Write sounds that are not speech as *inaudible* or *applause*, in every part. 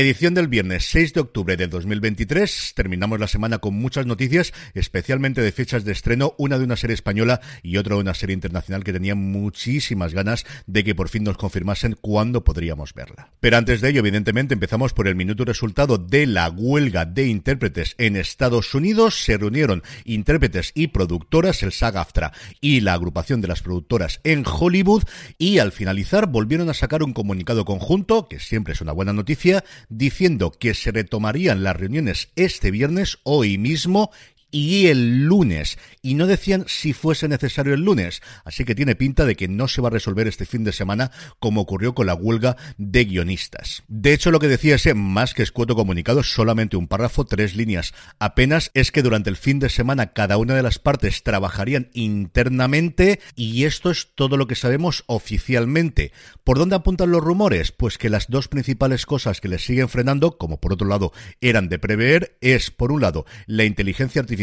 Edición del viernes 6 de octubre del 2023. Terminamos la semana con muchas noticias, especialmente de fechas de estreno, una de una serie española y otra de una serie internacional que tenía muchísimas ganas de que por fin nos confirmasen cuándo podríamos verla. Pero antes de ello, evidentemente, empezamos por el minuto resultado de la huelga de intérpretes en Estados Unidos. Se reunieron intérpretes y productoras, el SAG-AFTRA y la agrupación de las productoras en Hollywood y al finalizar volvieron a sacar un comunicado conjunto, que siempre es una buena noticia, diciendo que se retomarían las reuniones este viernes, hoy mismo, y el lunes. Y no decían si fuese necesario el lunes. Así que tiene pinta de que no se va a resolver este fin de semana como ocurrió con la huelga de guionistas. De hecho, lo que decía ese más que escueto comunicado, solamente un párrafo, tres líneas apenas, es que durante el fin de semana cada una de las partes trabajarían internamente y esto es todo lo que sabemos oficialmente. ¿Por dónde apuntan los rumores? Pues que las dos principales cosas que les siguen frenando, como por otro lado eran de prever, es por un lado la inteligencia artificial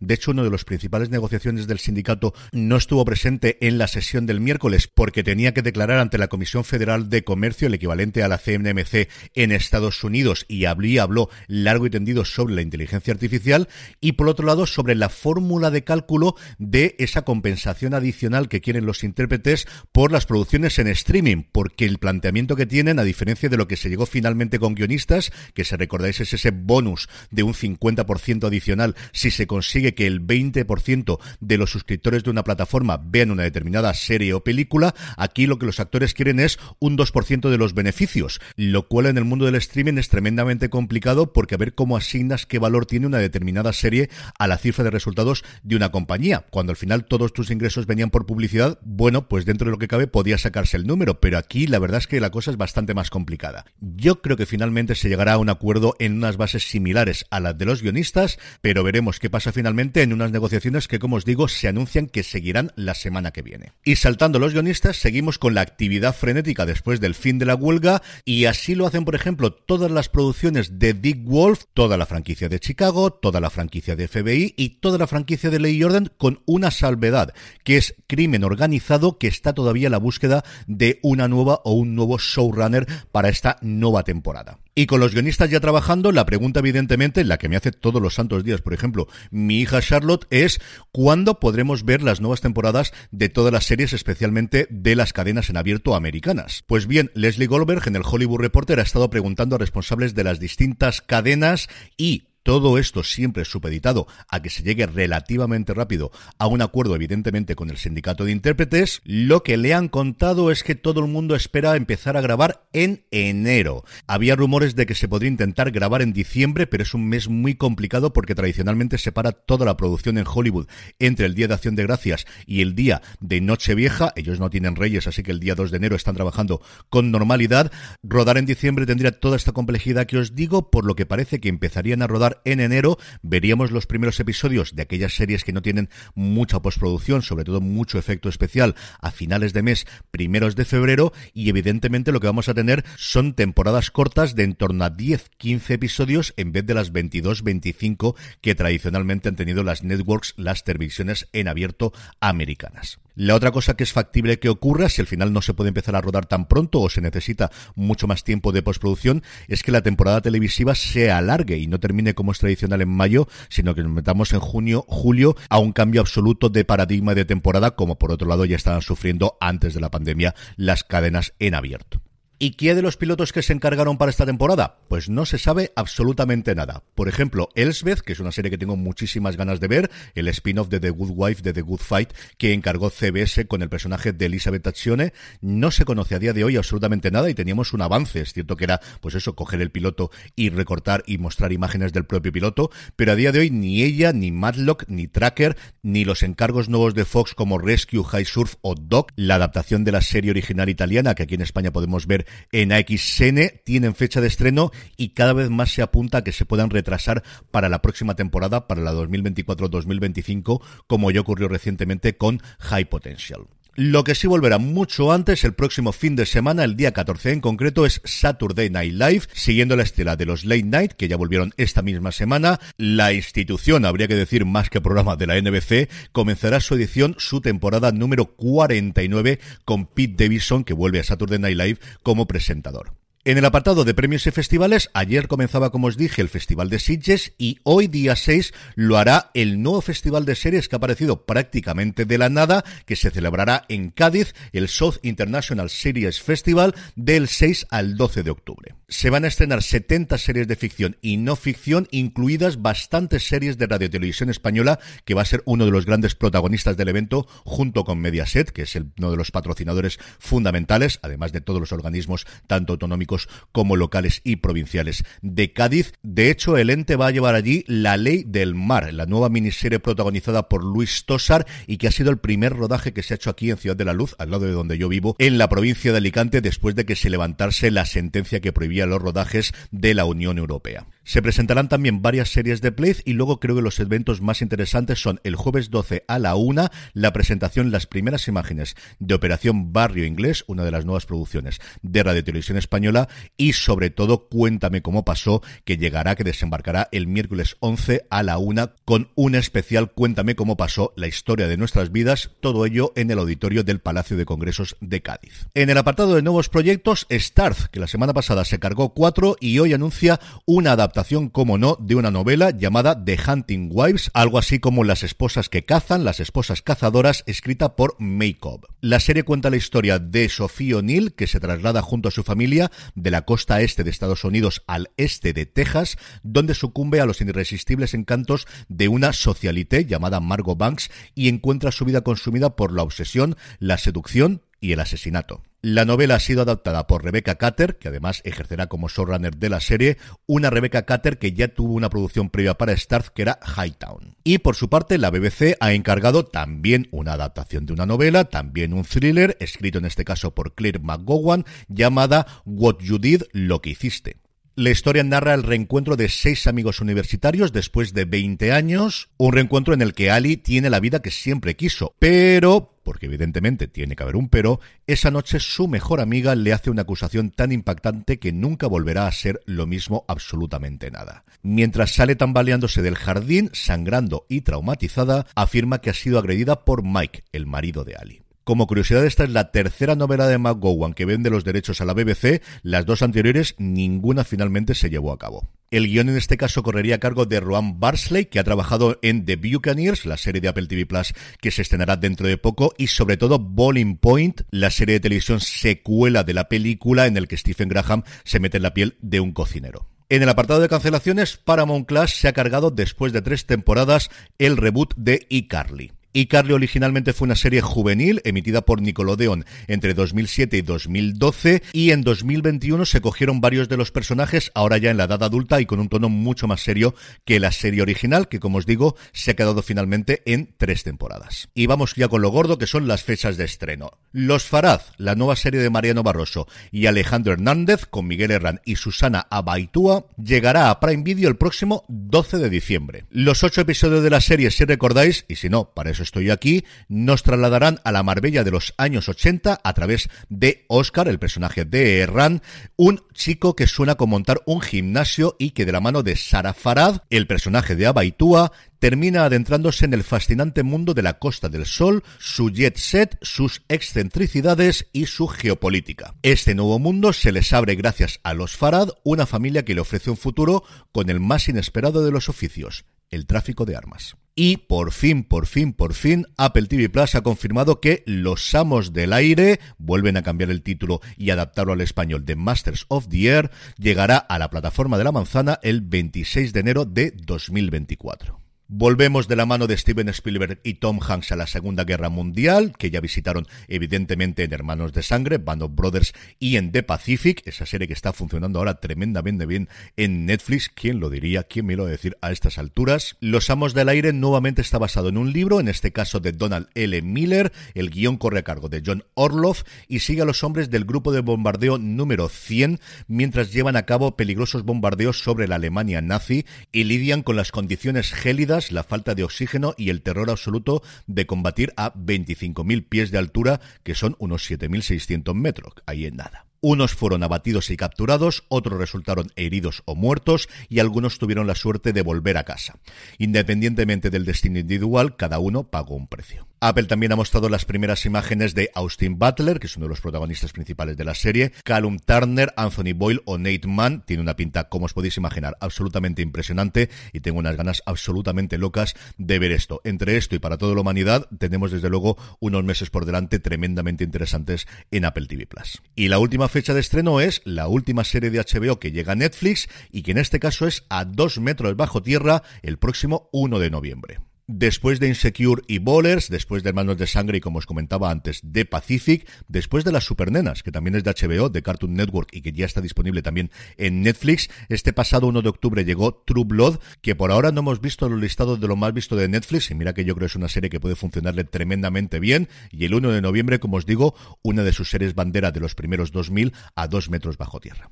de hecho, uno de los principales negociaciones del sindicato no estuvo presente en la sesión del miércoles porque tenía que declarar ante la Comisión Federal de Comercio, el equivalente a la CNMC en Estados Unidos, y habló, habló largo y tendido sobre la inteligencia artificial y por otro lado sobre la fórmula de cálculo de esa compensación adicional que quieren los intérpretes por las producciones en streaming, porque el planteamiento que tienen, a diferencia de lo que se llegó finalmente con guionistas, que se recordáis es ese bonus de un 50% adicional si se consigue que el 20% de los suscriptores de una plataforma vean una determinada serie o película, aquí lo que los actores quieren es un 2% de los beneficios, lo cual en el mundo del streaming es tremendamente complicado porque a ver cómo asignas qué valor tiene una determinada serie a la cifra de resultados de una compañía. Cuando al final todos tus ingresos venían por publicidad, bueno, pues dentro de lo que cabe podía sacarse el número, pero aquí la verdad es que la cosa es bastante más complicada. Yo creo que finalmente se llegará a un acuerdo en unas bases similares a las de los guionistas, pero veremos qué pasa finalmente en unas negociaciones que, como os digo, se anuncian que seguirán la semana que viene. Y saltando los guionistas, seguimos con la actividad frenética después del fin de la huelga, y así lo hacen, por ejemplo, todas las producciones de Dick Wolf, toda la franquicia de Chicago, toda la franquicia de FBI y toda la franquicia de Ley y Orden, con una salvedad, que es crimen organizado, que está todavía en la búsqueda de una nueva o un nuevo showrunner para esta nueva temporada. Y con los guionistas ya trabajando, la pregunta evidentemente, la que me hace todos los santos días, por ejemplo, mi hija Charlotte, es ¿cuándo podremos ver las nuevas temporadas de todas las series, especialmente de las cadenas en abierto americanas? Pues bien, Leslie Goldberg en el Hollywood Reporter ha estado preguntando a responsables de las distintas cadenas y todo esto siempre supeditado a que se llegue relativamente rápido a un acuerdo, evidentemente, con el sindicato de intérpretes. Lo que le han contado es que todo el mundo espera empezar a grabar en enero. Había rumores de que se podría intentar grabar en diciembre, pero es un mes muy complicado porque tradicionalmente se para toda la producción en Hollywood entre el Día de Acción de Gracias y el día de Nochevieja. Ellos no tienen reyes, así que el día 2 de enero están trabajando con normalidad. Rodar en diciembre tendría toda esta complejidad que os digo, por lo que parece que empezarían a rodar en enero. Veríamos los primeros episodios de aquellas series que no tienen mucha postproducción, sobre todo mucho efecto especial, a finales de mes, primeros de febrero, y evidentemente lo que vamos a tener son temporadas cortas de en torno a 10-15 episodios en vez de las 22-25 que tradicionalmente han tenido las networks, las televisiones en abierto americanas. La otra cosa que es factible que ocurra, si al final no se puede empezar a rodar tan pronto o se necesita mucho más tiempo de postproducción, es que la temporada televisiva se alargue y no termine como es tradicional en mayo, sino que nos metamos en junio, julio, a un cambio absoluto de paradigma de temporada, como por otro lado ya estaban sufriendo antes de la pandemia las cadenas en abierto. ¿Y qué de los pilotos que se encargaron para esta temporada? Pues no se sabe absolutamente nada. Por ejemplo, Elsbeth, que es una serie que tengo muchísimas ganas de ver, el spin-off de The Good Wife de The Good Fight, que encargó CBS con el personaje de Elizabeth Tachione, no se conoce a día de hoy absolutamente nada y teníamos un avance. Es cierto que era, pues eso, coger el piloto y recortar y mostrar imágenes del propio piloto, pero a día de hoy ni ella, ni Matlock, ni Tracker, ni los encargos nuevos de Fox como Rescue, High Surf o Doc, la adaptación de la serie original italiana que aquí en España podemos ver en AXN, tienen fecha de estreno y cada vez más se apunta a que se puedan retrasar para la próxima temporada, para la 2024-2025, como ya ocurrió recientemente con High Potential. Lo que sí volverá mucho antes, el próximo fin de semana, el día 14 en concreto, es Saturday Night Live, siguiendo la estela de los Late Night, que ya volvieron esta misma semana. La institución, habría que decir más que programa de la NBC, comenzará su edición, su temporada número 49, con Pete Davidson, que vuelve a Saturday Night Live como presentador. En el apartado de premios y festivales, ayer comenzaba, como os dije, el Festival de Sitges y hoy, día 6, lo hará el nuevo Festival de Series que ha aparecido prácticamente de la nada, que se celebrará en Cádiz, el South International Series Festival, del 6 al 12 de octubre. Se van a estrenar 70 series de ficción y no ficción, incluidas bastantes series de radio televisión española, que va a ser uno de los grandes protagonistas del evento, junto con Mediaset, que es uno de los patrocinadores fundamentales, además de todos los organismos, tanto autonómicos como locales y provinciales de Cádiz. De hecho, el ente va a llevar allí La Ley del Mar, la nueva miniserie protagonizada por Luis Tosar y que ha sido el primer rodaje que se ha hecho aquí en Ciudad de la Luz, al lado de donde yo vivo, en la provincia de Alicante, después de que se levantase la sentencia que prohibía los rodajes de la Unión Europea. Se presentarán también varias series de Play y luego creo que los eventos más interesantes son el jueves 12 a la 1, la presentación, las primeras imágenes de Operación Barrio Inglés, una de las nuevas producciones de Radio Televisión Española y sobre todo Cuéntame cómo pasó, que llegará, que desembarcará el miércoles 11 a la 1 con un especial Cuéntame cómo pasó la historia de nuestras vidas, todo ello en el auditorio del Palacio de Congresos de Cádiz. En el apartado de nuevos proyectos, Starz, que la semana pasada se cargó cuatro y hoy anuncia una adaptación como no, de una novela llamada The Hunting Wives, algo así como Las esposas que cazan, las esposas cazadoras, escrita por May La serie cuenta la historia de Sophie O'Neill, que se traslada junto a su familia de la costa este de Estados Unidos al este de Texas, donde sucumbe a los irresistibles encantos de una socialité llamada Margot Banks y encuentra su vida consumida por la obsesión, la seducción y el asesinato. La novela ha sido adaptada por Rebecca Cutter, que además ejercerá como showrunner de la serie, una Rebecca Cutter que ya tuvo una producción previa para Starz que era Hightown. Y por su parte, la BBC ha encargado también una adaptación de una novela, también un thriller, escrito en este caso por Claire McGowan, llamada What You Did, lo que hiciste. La historia narra el reencuentro de seis amigos universitarios después de 20 años, un reencuentro en el que Ali tiene la vida que siempre quiso, pero porque evidentemente tiene que haber un pero, esa noche su mejor amiga le hace una acusación tan impactante que nunca volverá a ser lo mismo absolutamente nada. Mientras sale tambaleándose del jardín, sangrando y traumatizada, afirma que ha sido agredida por Mike, el marido de Ali. Como curiosidad, esta es la tercera novela de McGowan que vende los derechos a la BBC. Las dos anteriores, ninguna finalmente se llevó a cabo. El guion en este caso correría a cargo de Roan Barsley, que ha trabajado en The Buccaneers, la serie de Apple TV Plus que se estrenará dentro de poco, y sobre todo Bowling Point, la serie de televisión secuela de la película en el que Stephen Graham se mete en la piel de un cocinero. En el apartado de cancelaciones, Paramount Class se ha cargado después de tres temporadas el reboot de iCarly iCarly originalmente fue una serie juvenil emitida por Nickelodeon entre 2007 y 2012 y en 2021 se cogieron varios de los personajes ahora ya en la edad adulta y con un tono mucho más serio que la serie original que como os digo se ha quedado finalmente en tres temporadas. Y vamos ya con lo gordo que son las fechas de estreno. Los Faraz, la nueva serie de Mariano Barroso y Alejandro Hernández con Miguel Herrán y Susana Abaitúa llegará a Prime Video el próximo 12 de diciembre. Los ocho episodios de la serie si recordáis y si no, para eso estoy aquí, nos trasladarán a la Marbella de los años 80 a través de Oscar, el personaje de Erran, un chico que suena con montar un gimnasio y que de la mano de Sara Farad, el personaje de Abaitúa, termina adentrándose en el fascinante mundo de la Costa del Sol, su jet set, sus excentricidades y su geopolítica. Este nuevo mundo se les abre gracias a los Farad, una familia que le ofrece un futuro con el más inesperado de los oficios, el tráfico de armas. Y por fin, por fin, por fin, Apple TV Plus ha confirmado que Los Amos del Aire, vuelven a cambiar el título y adaptarlo al español de Masters of the Air, llegará a la plataforma de la manzana el 26 de enero de 2024. Volvemos de la mano de Steven Spielberg y Tom Hanks a la Segunda Guerra Mundial, que ya visitaron evidentemente en Hermanos de Sangre, Band of Brothers y en The Pacific, esa serie que está funcionando ahora tremendamente bien en Netflix. ¿Quién lo diría? ¿Quién me lo va a decir a estas alturas? Los Amos del Aire nuevamente está basado en un libro, en este caso de Donald L. Miller. El guion corre a cargo de John Orloff y sigue a los hombres del grupo de bombardeo número 100 mientras llevan a cabo peligrosos bombardeos sobre la Alemania nazi y lidian con las condiciones gélidas la falta de oxígeno y el terror absoluto de combatir a 25.000 pies de altura, que son unos 7.600 metros. Ahí en nada. Unos fueron abatidos y capturados, otros resultaron heridos o muertos y algunos tuvieron la suerte de volver a casa. Independientemente del destino individual, cada uno pagó un precio. Apple también ha mostrado las primeras imágenes de Austin Butler, que es uno de los protagonistas principales de la serie, Callum Turner, Anthony Boyle o Nate Mann. Tiene una pinta, como os podéis imaginar, absolutamente impresionante y tengo unas ganas absolutamente locas de ver esto. Entre esto y para toda la humanidad, tenemos desde luego unos meses por delante tremendamente interesantes en Apple TV Plus. Y la última fecha de estreno es la última serie de HBO que llega a Netflix y que en este caso es a dos metros bajo tierra el próximo 1 de noviembre. Después de Insecure y Bowlers, después de Hermanos de Sangre y como os comentaba antes, de Pacific, después de Las Supernenas, que también es de HBO, de Cartoon Network y que ya está disponible también en Netflix, este pasado 1 de octubre llegó True Blood, que por ahora no hemos visto los listados de lo más visto de Netflix, y mira que yo creo que es una serie que puede funcionarle tremendamente bien, y el 1 de noviembre, como os digo, una de sus series bandera de los primeros 2000 a 2 metros bajo tierra.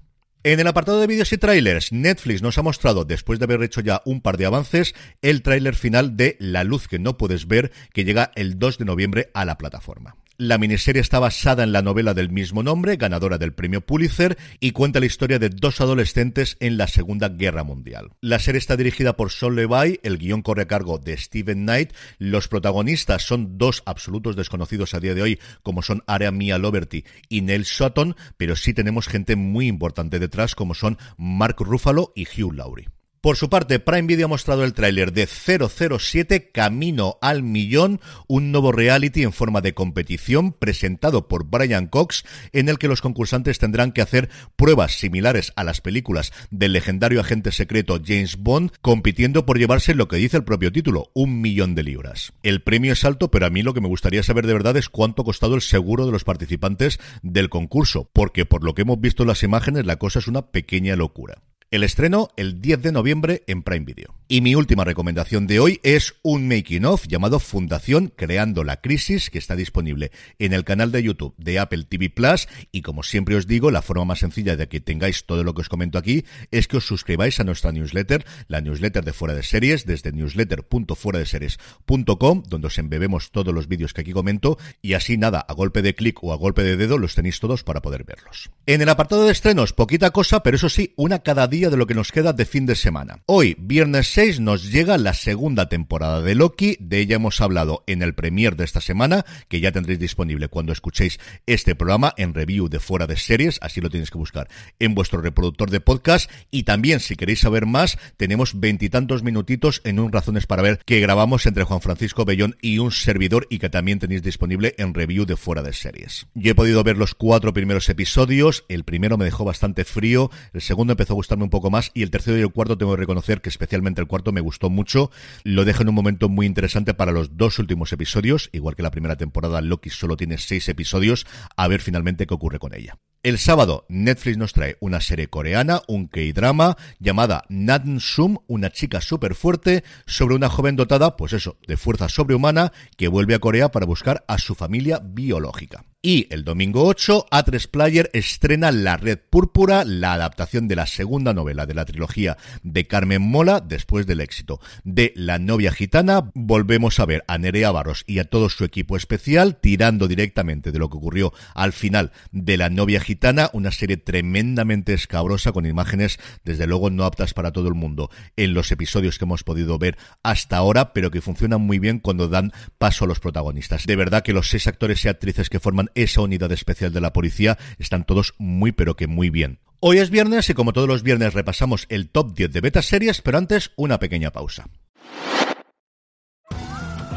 En el apartado de vídeos y trailers, Netflix nos ha mostrado, después de haber hecho ya un par de avances, el tráiler final de La luz que no puedes ver, que llega el 2 de noviembre a la plataforma. La miniserie está basada en la novela del mismo nombre, ganadora del premio Pulitzer, y cuenta la historia de dos adolescentes en la Segunda Guerra Mundial. La serie está dirigida por Sol Levi, el guion corre a cargo de Steven Knight, los protagonistas son dos absolutos desconocidos a día de hoy, como son Area Mia Loverty y Neil Sutton, pero sí tenemos gente muy importante detrás, como son Mark Ruffalo y Hugh Laurie. Por su parte, Prime Video ha mostrado el tráiler de 007 Camino al Millón, un nuevo reality en forma de competición presentado por Brian Cox, en el que los concursantes tendrán que hacer pruebas similares a las películas del legendario agente secreto James Bond, compitiendo por llevarse lo que dice el propio título, un millón de libras. El premio es alto, pero a mí lo que me gustaría saber de verdad es cuánto ha costado el seguro de los participantes del concurso, porque por lo que hemos visto en las imágenes la cosa es una pequeña locura. El estreno el 10 de noviembre en Prime Video. Y mi última recomendación de hoy es un making of llamado Fundación Creando la Crisis que está disponible en el canal de YouTube de Apple TV Plus y como siempre os digo, la forma más sencilla de que tengáis todo lo que os comento aquí es que os suscribáis a nuestra newsletter, la newsletter de Fuera de Series desde newsletter.fueradeseries.com donde os embebemos todos los vídeos que aquí comento y así nada, a golpe de clic o a golpe de dedo los tenéis todos para poder verlos. En el apartado de estrenos, poquita cosa, pero eso sí, una cada día de lo que nos queda de fin de semana. Hoy, viernes 6, nos llega la segunda temporada de Loki. De ella hemos hablado en el premier de esta semana, que ya tendréis disponible cuando escuchéis este programa en review de fuera de series. Así lo tenéis que buscar en vuestro reproductor de podcast. Y también, si queréis saber más, tenemos veintitantos minutitos en un Razones para ver que grabamos entre Juan Francisco Bellón y un servidor y que también tenéis disponible en review de fuera de series. Yo he podido ver los cuatro primeros episodios. El primero me dejó bastante frío. El segundo empezó a gustarme un poco más y el tercero y el cuarto tengo que reconocer que especialmente el cuarto me gustó mucho. Lo dejo en un momento muy interesante para los dos últimos episodios, igual que la primera temporada Loki solo tiene seis episodios, a ver finalmente qué ocurre con ella. El sábado, Netflix nos trae una serie coreana, un K-drama, llamada Naden Sum, una chica súper fuerte, sobre una joven dotada, pues eso, de fuerza sobrehumana, que vuelve a Corea para buscar a su familia biológica. Y el domingo 8, A3 Player estrena La Red Púrpura, la adaptación de la segunda novela de la trilogía de Carmen Mola, después del éxito de La novia gitana. Volvemos a ver a Nerea Barros y a todo su equipo especial tirando directamente de lo que ocurrió al final de La novia gitana, una serie tremendamente escabrosa con imágenes desde luego no aptas para todo el mundo en los episodios que hemos podido ver hasta ahora, pero que funcionan muy bien cuando dan paso a los protagonistas. De verdad que los seis actores y actrices que forman esa unidad especial de la policía, están todos muy pero que muy bien. Hoy es viernes y como todos los viernes repasamos el top 10 de betas series, pero antes una pequeña pausa.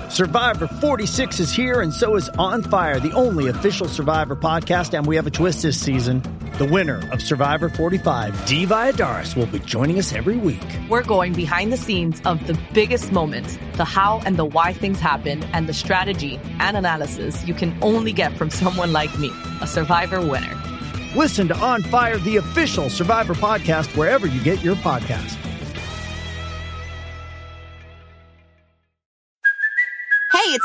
Survivor 46 is here and so is On Fire, the only official Survivor podcast and we have a twist this season. The winner of Survivor 45, Dee Adaris, will be joining us every week. We're going behind the scenes of the biggest moments, the how and the why things happen, and the strategy and analysis you can only get from *laughs* someone like me, a Survivor winner. Listen to On Fire, the official Survivor podcast, wherever you get your podcast.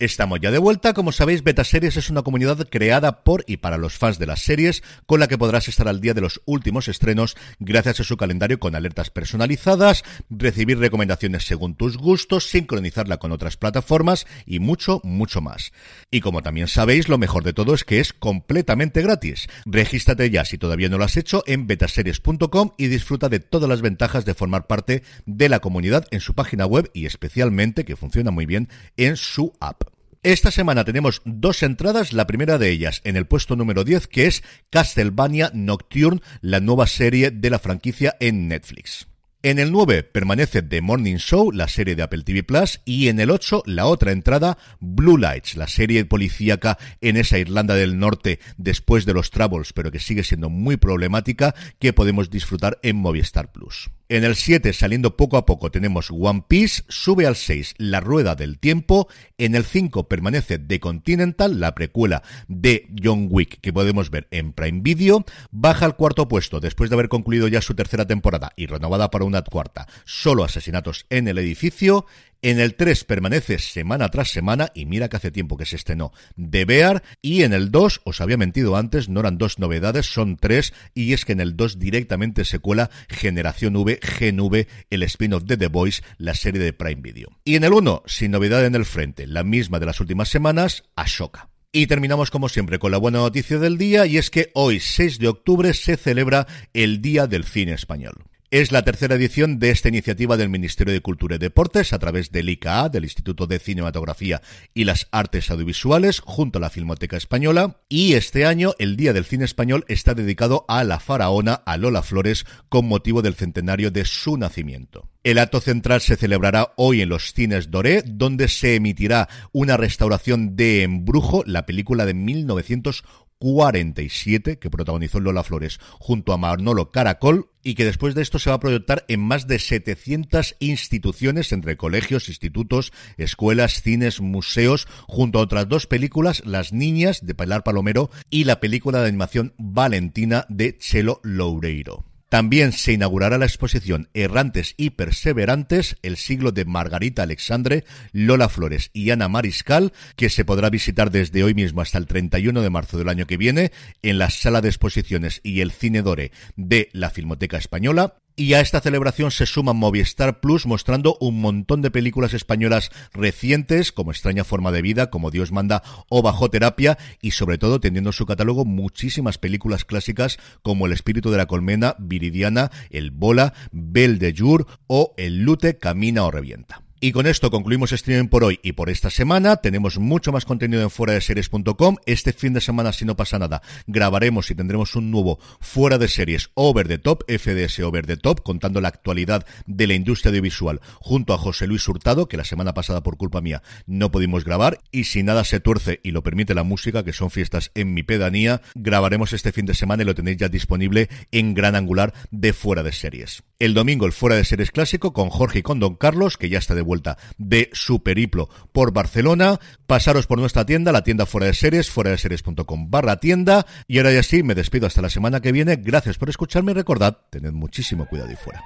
Estamos ya de vuelta. Como sabéis, Betaseries es una comunidad creada por y para los fans de las series, con la que podrás estar al día de los últimos estrenos gracias a su calendario con alertas personalizadas, recibir recomendaciones según tus gustos, sincronizarla con otras plataformas y mucho, mucho más. Y como también sabéis, lo mejor de todo es que es completamente gratis. Regístrate ya si todavía no lo has hecho en betaseries.com y disfruta de todas las ventajas de formar parte de la comunidad en su página web y especialmente, que funciona muy bien, en su app. Esta semana tenemos dos entradas, la primera de ellas en el puesto número 10, que es Castlevania Nocturne, la nueva serie de la franquicia en Netflix. En el 9 permanece The Morning Show, la serie de Apple TV Plus, y en el 8 la otra entrada, Blue Lights, la serie policíaca en esa Irlanda del Norte después de los Troubles, pero que sigue siendo muy problemática, que podemos disfrutar en Movistar Plus. En el 7, saliendo poco a poco, tenemos One Piece, sube al 6 La Rueda del Tiempo, en el 5 permanece The Continental, la precuela de John Wick que podemos ver en Prime Video, baja al cuarto puesto después de haber concluido ya su tercera temporada y renovada para una cuarta, solo asesinatos en el edificio, en el 3 permanece semana tras semana, y mira que hace tiempo que se estrenó, The Bear. Y en el 2, os había mentido antes, no eran dos novedades, son tres. Y es que en el 2 directamente se cuela Generación V, Gen V, el spin-off de The Voice, la serie de Prime Video. Y en el 1, sin novedad en el frente, la misma de las últimas semanas, Ashoka. Y terminamos como siempre con la buena noticia del día y es que hoy 6 de octubre se celebra el Día del Cine Español. Es la tercera edición de esta iniciativa del Ministerio de Cultura y Deportes a través del ICA, del Instituto de Cinematografía y las Artes Audiovisuales, junto a la Filmoteca Española. Y este año el Día del Cine Español está dedicado a la faraona, a Lola Flores, con motivo del centenario de su nacimiento. El acto central se celebrará hoy en los cines Doré, donde se emitirá una restauración de Embrujo, la película de 1940 47 que protagonizó Lola Flores junto a Manolo Caracol y que después de esto se va a proyectar en más de 700 instituciones entre colegios, institutos, escuelas, cines, museos, junto a otras dos películas, Las Niñas de Pilar Palomero y la película de animación Valentina de Chelo Loureiro. También se inaugurará la exposición Errantes y Perseverantes, el siglo de Margarita Alexandre, Lola Flores y Ana Mariscal, que se podrá visitar desde hoy mismo hasta el 31 de marzo del año que viene en la sala de exposiciones y el Cine Dore de la Filmoteca Española. Y a esta celebración se suma Movistar Plus mostrando un montón de películas españolas recientes, como Extraña Forma de Vida, como Dios manda o Bajo Terapia, y sobre todo teniendo en su catálogo muchísimas películas clásicas como El Espíritu de la Colmena, Viridiana, El Bola, Bel de Jour o El Lute Camina o Revienta. Y con esto concluimos streaming por hoy y por esta semana. Tenemos mucho más contenido en fuera de series.com. Este fin de semana, si no pasa nada, grabaremos y tendremos un nuevo fuera de series Over the Top, FDS Over the Top, contando la actualidad de la industria audiovisual junto a José Luis Hurtado, que la semana pasada por culpa mía no pudimos grabar. Y si nada se tuerce y lo permite la música, que son fiestas en mi pedanía, grabaremos este fin de semana y lo tenéis ya disponible en gran angular de fuera de series. El domingo el fuera de series clásico con Jorge y con Don Carlos, que ya está de vuelta de su periplo por Barcelona. Pasaros por nuestra tienda, la tienda fuera de series, fuera de series.com barra tienda. Y ahora ya sí, me despido hasta la semana que viene. Gracias por escucharme y recordad, tened muchísimo cuidado y fuera.